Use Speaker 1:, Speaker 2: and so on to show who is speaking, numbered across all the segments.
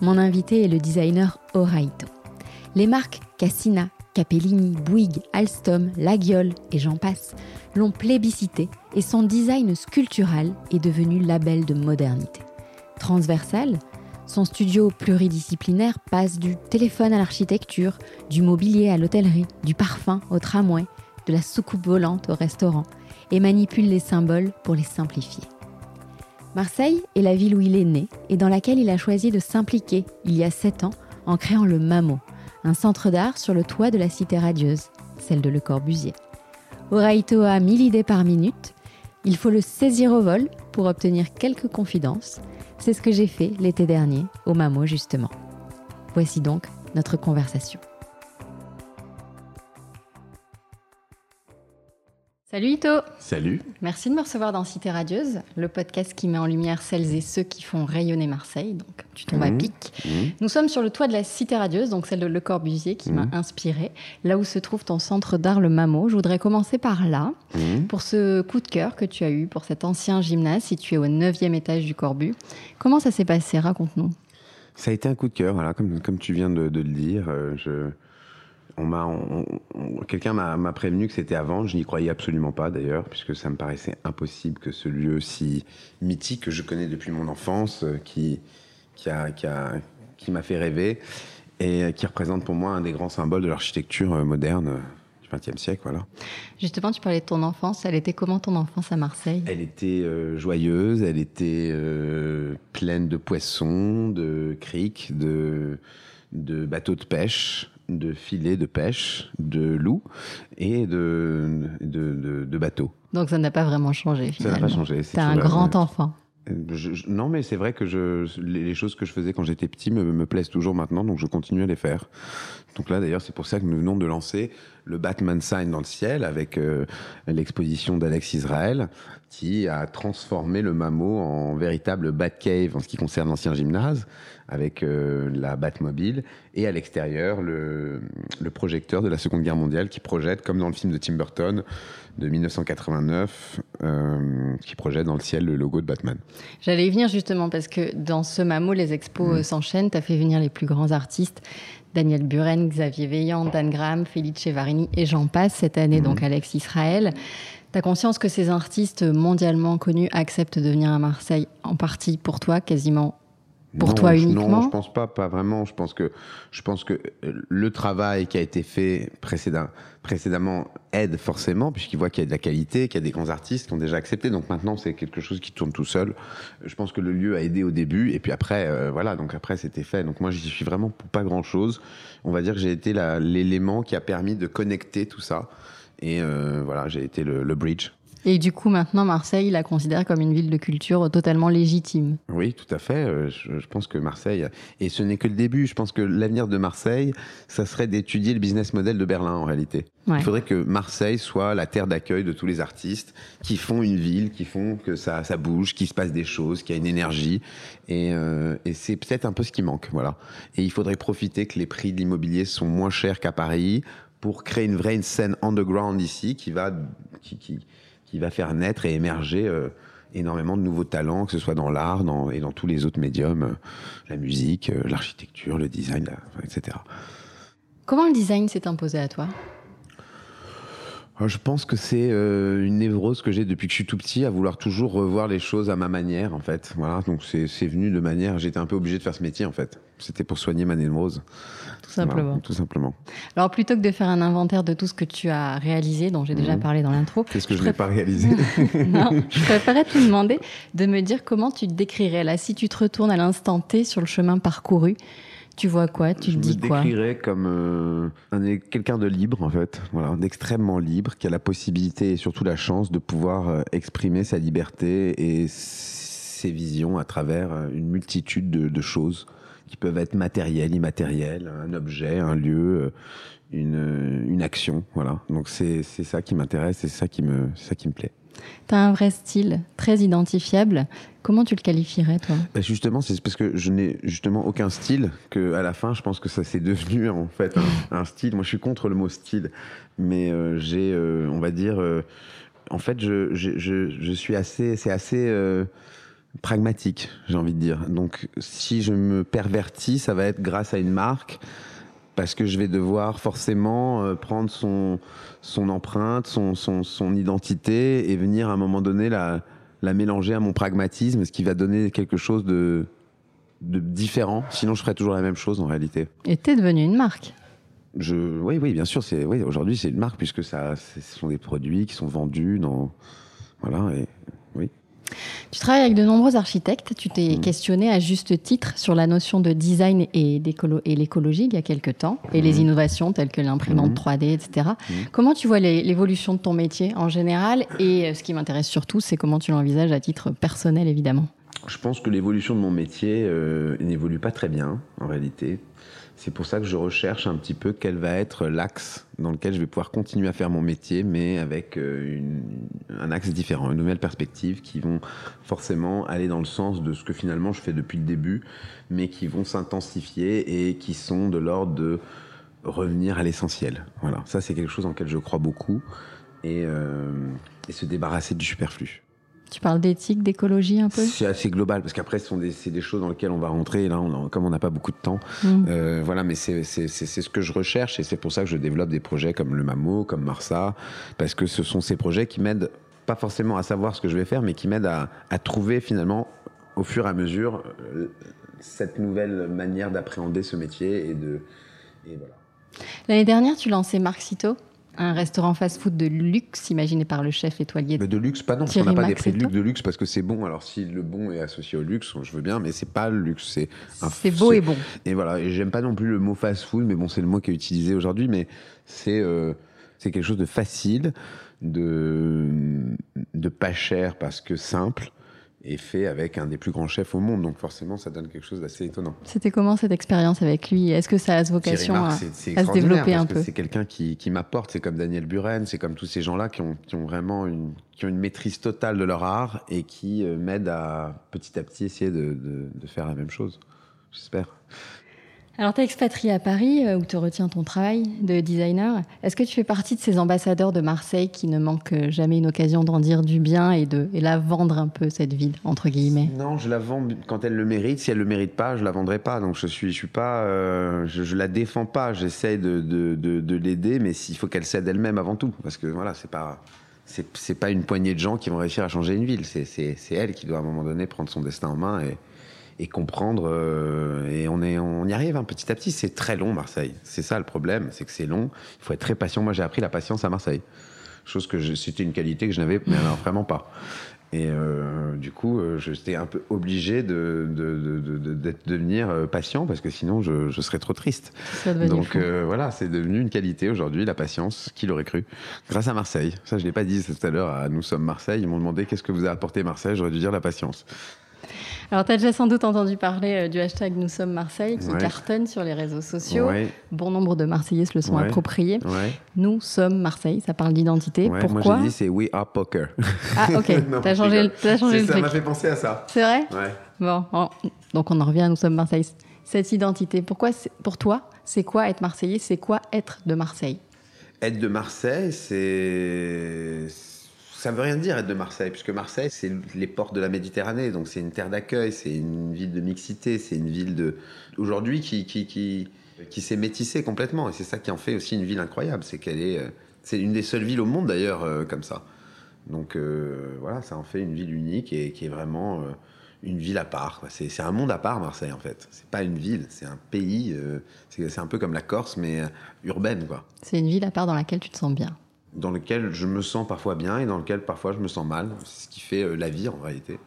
Speaker 1: mon invité est le designer Oraito. Les marques Cassina, Capellini, Bouygues, Alstom, Laguiole et j'en passe l'ont plébiscité et son design sculptural est devenu label de modernité. Transversal, son studio pluridisciplinaire passe du téléphone à l'architecture, du mobilier à l'hôtellerie, du parfum au tramway, de la soucoupe volante au restaurant, et manipule les symboles pour les simplifier. Marseille est la ville où il est né et dans laquelle il a choisi de s'impliquer il y a sept ans en créant le MAMO, un centre d'art sur le toit de la cité radieuse, celle de Le Corbusier. Oraito a mille idées par minute. Il faut le saisir au vol pour obtenir quelques confidences. C'est ce que j'ai fait l'été dernier, au MAMO justement. Voici donc notre conversation. Salut Ito
Speaker 2: Salut
Speaker 1: Merci de me recevoir dans Cité Radieuse, le podcast qui met en lumière celles et ceux qui font rayonner Marseille. Donc tu tombes à
Speaker 2: Mmh.
Speaker 1: pic.
Speaker 2: Mmh.
Speaker 1: Nous sommes sur le toit de la Cité Radieuse, donc celle de Le Corbusier qui m'a
Speaker 2: Mhm.
Speaker 1: inspiré, là où se trouve ton centre d'art le Mamo. Je voudrais commencer par là,
Speaker 2: Mmh.
Speaker 1: pour ce coup de cœur que tu as eu pour cet ancien gymnase situé au 9e étage du Corbu. Comment ça s'est passé? Raconte-nous.
Speaker 2: Ça a été un coup de cœur, voilà, comme, comme tu viens de, de le dire. euh, je, on m'a, on- on- quelqu'un m'a, m'a prévenu que c'était vendre. Je n'y croyais absolument pas d'ailleurs, puisque ça me paraissait impossible que ce lieu si mythique que je connais depuis mon enfance, euh, qui, qui, a, qui, a, qui m'a fait rêver et qui représente pour moi un des grands symboles de l'architecture euh, moderne euh, du XXe siècle. Voilà.
Speaker 1: Justement, tu parlais de ton enfance. Elle était comment ton enfance à Marseille?
Speaker 2: Elle était euh, joyeuse, elle était euh, pleine de poissons, de criques, de, de bateaux de pêche, de filets de pêche, de loups et de, de, de- de bateaux.
Speaker 1: Donc ça n'a pas vraiment changé
Speaker 2: Ça n'a pas changé. c'est
Speaker 1: T'es un grand enfant.
Speaker 2: Non, mais c'est vrai que les, choses que je faisais quand j'étais petit me, me plaisent toujours maintenant, donc je continue à les faire. Donc là, d'ailleurs, c'est pour ça que nous venons de lancer le Batman Sign dans le ciel avec euh, l'exposition d'Alex Israël, qui a transformé le Mamo en véritable Batcave en ce qui concerne l'ancien gymnase, avec euh, la Batmobile, et à l'extérieur, le, le projecteur de la Seconde Guerre mondiale qui projette, comme dans le film de Tim Burton de 1989, euh, qui projette dans le ciel le logo de Batman.
Speaker 1: J'allais y venir justement parce que dans ce Mamo, les expos
Speaker 2: Mm.
Speaker 1: euh, s'enchaînent. Tu as fait venir les plus grands artistes. Daniel Buren, Xavier Veillant, Dan Graham, Felice Varini et j'en passe cette année,
Speaker 2: Mm.
Speaker 1: donc Alex Israël. Tu as conscience que ces artistes mondialement connus acceptent de venir à Marseille en partie pour toi, quasiment Pour
Speaker 2: Non,
Speaker 1: toi
Speaker 2: je-
Speaker 1: uniquement
Speaker 2: Non, je pense pas, pas vraiment. Je pense que, je pense que euh, le travail qui a été fait précédemment aide forcément, puisqu'il voit qu'il y a de la qualité, qu'il y a des grands artistes qui ont déjà accepté. Donc maintenant, c'est quelque chose qui tourne tout seul. Je pense que le lieu a aidé au début, et puis après, euh, voilà. Donc après, c'était fait. Donc moi, j'y suis vraiment pour pas grand chose. On va dire que j'ai été l'élément qui a permis de connecter tout ça. Et euh, voilà, j'ai été le, le bridge.
Speaker 1: Et du coup, maintenant, Marseille la considère comme une ville de culture totalement légitime.
Speaker 2: Oui, tout à fait. Euh, Je, je pense que Marseille, et ce n'est que le début, je pense que l'avenir de Marseille, ça serait d'étudier le business model de Berlin en réalité.
Speaker 1: Ouais.
Speaker 2: Il faudrait que Marseille soit la terre d'accueil de tous les artistes qui font une ville, qui font que ça, ça bouge, qu'il se passe des choses, qu'il y a une énergie. Et, euh, et c'est peut-être un peu ce qui manque. Voilà. Et il faudrait profiter que les prix de l'immobilier sont moins chers qu'à Paris pour créer une vraie une scène underground ici qui va, qui, qui, qui va faire naître et émerger euh, énormément de nouveaux talents, que ce soit dans l'art dans, et dans tous les autres médiums, euh, la musique, euh, l'architecture, le design, la- enfin, etc.
Speaker 1: Comment le design s'est imposé à toi?
Speaker 2: Je pense que c'est euh, une névrose que j'ai depuis que je suis tout petit, à vouloir toujours revoir les choses à ma manière, en fait. Voilà, donc c'est c'est venu de manière. J'étais un peu obligé de faire ce métier, en fait. C'était pour soigner ma névrose.
Speaker 1: Tout simplement.
Speaker 2: Voilà, tout simplement.
Speaker 1: Alors, plutôt que de faire un inventaire de tout ce que tu as réalisé, dont j'ai déjà
Speaker 2: Mhm.
Speaker 1: parlé dans l'intro,
Speaker 2: Qu'est-ce que je
Speaker 1: Je
Speaker 2: n'ai pas réalisé
Speaker 1: non, je préférais te demander de me dire comment tu te décrirais. Là, si tu te retournes à l'instant T sur le chemin parcouru, tu vois quoi? Tu
Speaker 2: Je
Speaker 1: te dis
Speaker 2: me
Speaker 1: quoi?
Speaker 2: décrirais comme euh, un- quelqu'un de libre, en fait, voilà, d'extrêmement libre, qui a la possibilité et surtout la chance de pouvoir euh, exprimer sa liberté et ses visions à travers euh, une multitude de, de choses qui peuvent être matériels, immatériels, un objet, un lieu, une, une action. Voilà. Donc c'est ça qui m'intéresse, c'est ça qui me, ça qui me plaît.
Speaker 1: Tu as un vrai style très identifiable. Comment tu le qualifierais, toi?
Speaker 2: Bah, Justement, c'est parce que je n'ai justement aucun style que à la fin, je pense que ça s'est devenu en fait un, style. Moi, je suis contre le mot style, mais euh, j'ai, euh, on va dire, euh, en fait, je, je, je, je, suis assez, c'est assez pragmatique, j'ai envie de dire. Donc, si je me pervertis, ça va être grâce à une marque parce que je vais devoir forcément euh, prendre son, son empreinte, son, son, son, identité et venir à un moment donné la, la mélanger à mon pragmatisme, ce qui va donner quelque chose de, de différent. Sinon, je ferais toujours la même chose en réalité.
Speaker 1: Et t'es devenu une marque
Speaker 2: je, oui, oui, bien sûr. C'est, oui, aujourd'hui, c'est une marque puisque ça, ce sont des produits qui sont vendus dans, voilà, et oui.
Speaker 1: Tu travailles avec de nombreux architectes. Tu t'es mmh. questionné à juste titre sur la notion de design et, l'écologie il y a quelques temps, et les mmh. innovations telles que l'imprimante 3D, mmh. etc. Comment tu vois l'évolution de ton métier en général? Et euh, ce qui m'intéresse surtout, c'est comment tu l'envisages à titre personnel, évidemment.
Speaker 2: Je pense que l'évolution de mon métier euh, n'évolue pas très bien, en réalité. C'est pour ça que je recherche un petit peu quel va être l'axe dans lequel je vais pouvoir continuer à faire mon métier, mais avec euh, un axe différent, une nouvelle perspective qui vont forcément aller dans le sens de ce que finalement je fais depuis le début, mais qui vont s'intensifier et qui sont de l'ordre de revenir à l'essentiel. Voilà, ça c'est quelque chose en lequel je crois beaucoup et, euh, et se débarrasser du superflu.
Speaker 1: Tu parles d'éthique, d'écologie un peu?
Speaker 2: C'est assez global, parce qu'après, c'est des, des, choses dans lesquelles on va rentrer. Et là, comme on n'a pas beaucoup de temps, mm. euh, voilà, mais c'est ce que je recherche et c'est pour ça que je développe des projets comme le MAMO, comme Marsa, parce que ce sont ces projets qui m'aident pas forcément à savoir ce que je vais faire, mais qui m'aident à, à, trouver finalement, au fur et à mesure, euh, cette nouvelle manière d'appréhender ce métier et de. Et voilà.
Speaker 1: L'année dernière, tu lançais Marxito un restaurant fast-food de luxe imaginé par le chef étoilé.
Speaker 2: Mais de luxe, pas non. on n'a pas des prix de luxe, de luxe parce que c'est bon. Alors si le bon est associé au luxe, je veux bien, mais c'est pas le luxe. C'est
Speaker 1: c'est beau et bon.
Speaker 2: Et voilà. Et j'aime pas non plus le mot fast-food, mais bon, c'est le mot qui est utilisé aujourd'hui. Mais c'est euh, c'est quelque chose de facile, de de pas cher parce que simple et fait avec un des plus grands chefs au monde. Donc forcément, ça donne quelque chose d'assez étonnant.
Speaker 1: C'était comment cette expérience avec lui? Est-ce que ça a vocation à, se développer un peu?
Speaker 2: C'est quelqu'un qui, qui m'apporte. C'est comme Daniel Buren, c'est comme tous ces gens-là qui ont, qui ont vraiment une, qui ont une maîtrise totale de leur art et qui euh, m'aident à petit à petit essayer de, de, de faire la même chose. J'espère.
Speaker 1: Alors, tu es expatrié à Paris, euh, où te retient ton travail de designer. Est-ce que tu fais partie de ces ambassadeurs de Marseille qui ne manquent jamais une occasion d'en dire du bien et de la vendre un peu, cette ville, entre guillemets?
Speaker 2: Non, je la vends quand elle le mérite. Si elle le mérite pas, je la vendrai pas. Donc, je suis, je suis pas, euh, je, la défends pas. J'essaie de, de, de, de l'aider, mais il faut qu'elle cède elle-même avant tout. Parce que voilà, c'est pas, c'est pas une poignée de gens qui vont réussir à changer une ville. C'est elle qui doit à un moment donné prendre son destin en main et et comprendre. Euh, et on, est, on y arrive un hein, petit à petit. C'est très long, Marseille. C'est ça le problème, c'est que c'est long. Il faut être très patient. Moi, j'ai appris la patience à Marseille. Chose que c'était une qualité que je n'avais vraiment pas. Et euh, du coup, euh, j'étais un peu obligé de, de, de, de devenir patient parce que sinon, je, je serais trop triste. Donc voilà, c'est devenu une qualité aujourd'hui, la patience. Qui l'aurait cru Grâce à Marseille. Ça, je l'ai pas dit tout à l'heure. À Nous sommes Marseille. Ils m'ont demandé qu'est-ce que vous a apporté Marseille? J'aurais dû dire la patience.
Speaker 1: Alors, tu as déjà sans doute entendu parler euh, du hashtag Nous sommes Marseille qui cartonne sur les réseaux sociaux. Bon nombre de Marseillais se le sont appropriés. Nous sommes Marseille, ça parle d'identité. Pourquoi
Speaker 2: Moi, j'ai dit c'est We Are Poker.
Speaker 1: Ah, ok. tu as changé, le, as changé le
Speaker 2: truc. Ça m'a fait penser à ça.
Speaker 1: C'est vrai Bon, donc on en revient à Nous sommes Marseille. Cette identité, pourquoi, pour toi, c'est quoi être Marseillais? C'est quoi être de Marseille?
Speaker 2: Être de Marseille, c'est ça veut rien dire être de Marseille, puisque Marseille, c'est les portes de la Méditerranée, donc c'est une terre d'accueil, c'est une ville de mixité, c'est une ville de aujourd'hui qui qui, qui, qui s'est métissée complètement, et c'est ça qui en fait aussi une ville incroyable, c'est qu'elle est, euh, c'est une des seules villes au monde d'ailleurs euh, comme ça. Donc euh, voilà, ça en fait une ville unique et qui est vraiment une ville à part. C'est un monde à part Marseille en fait. C'est pas une ville, c'est un pays. c'est un peu comme la Corse mais urbaine quoi.
Speaker 1: C'est une ville à part dans laquelle tu te sens bien
Speaker 2: dans lequel je me sens parfois bien et dans lequel parfois je me sens mal. C'est ce qui fait euh, la vie en réalité.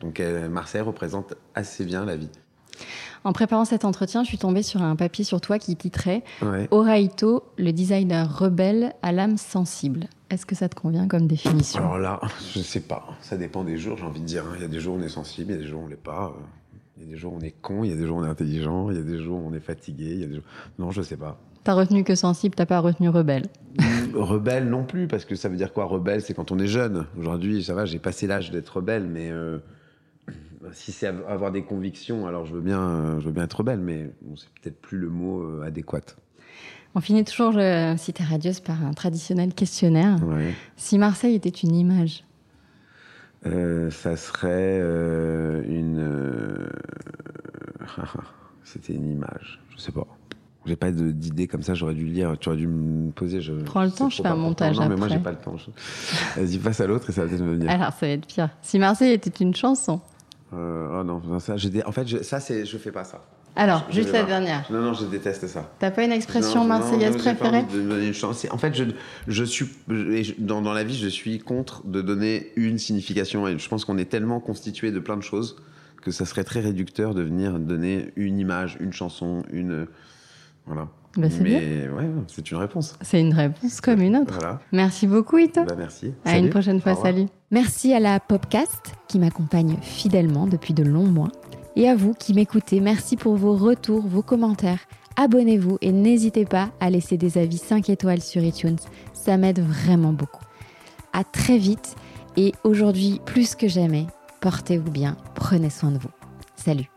Speaker 2: Donc euh, Marseille représente assez bien la vie.
Speaker 1: En préparant cet entretien, je suis tombée sur un papier sur toi qui titrait ouais. Oraito, le designer rebelle à l'âme sensible. Est-ce que ça te convient comme définition?
Speaker 2: Alors là, je ne sais pas. Ça dépend des jours, j'ai envie de dire. Hein. Il y a des jours où on est sensible, il y a des jours où on ne l'est pas. Il y a des jours où on est con, il y a des jours où on est intelligent, il y a des jours où on est fatigué, il y a des jours... Non, je sais pas.
Speaker 1: T'as retenu que sensible, t'as pas retenu rebelle.
Speaker 2: rebelle non plus, parce que ça veut dire quoi Rebelle, c'est quand on est jeune. Aujourd'hui, ça va, j'ai passé l'âge d'être rebelle, mais euh, si c'est avoir des convictions, alors je veux bien, je veux bien être rebelle, mais bon, c'est peut-être plus le mot euh, adéquat.
Speaker 1: On finit toujours le Cité Radieuse par un traditionnel questionnaire. Si Marseille était une image?
Speaker 2: Euh, Ça serait une. C'était une image, je sais pas. J'ai pas d'idée comme ça, j'aurais dû lire, tu aurais dû me poser. Je,
Speaker 1: Prends le temps, je fais un montage
Speaker 2: non,
Speaker 1: après.
Speaker 2: mais moi j'ai pas le temps. Vas-y, passe à l'autre et ça va peut-être me venir.
Speaker 1: Alors ça va être pire. Si Marseille était une chanson.
Speaker 2: Euh, oh non, ça, en fait, je, ça c'est, je fais pas ça.
Speaker 1: Alors, juste la dernière.
Speaker 2: Non, non, je déteste ça.
Speaker 1: T'as pas une expression marseillaise préférée
Speaker 2: de donner une chance. En fait, je, je suis dans, dans la vie, je suis contre de donner une signification. Et je pense qu'on est tellement constitué de plein de choses que ça serait très réducteur de venir donner une image, une chanson, une voilà.
Speaker 1: Bah, c'est
Speaker 2: Mais ouais, c'est une réponse.
Speaker 1: C'est une réponse comme une autre. Merci beaucoup, Ito.
Speaker 2: Bah, merci.
Speaker 1: À une prochaine fois, salut. Merci à la Popcast qui m'accompagne fidèlement depuis de longs mois. Et à vous qui m'écoutez, merci pour vos retours, vos commentaires. Abonnez-vous et n'hésitez pas à laisser des avis 5 étoiles sur iTunes. Ça m'aide vraiment beaucoup. À très vite et aujourd'hui, plus que jamais, portez-vous bien, prenez soin de vous. Salut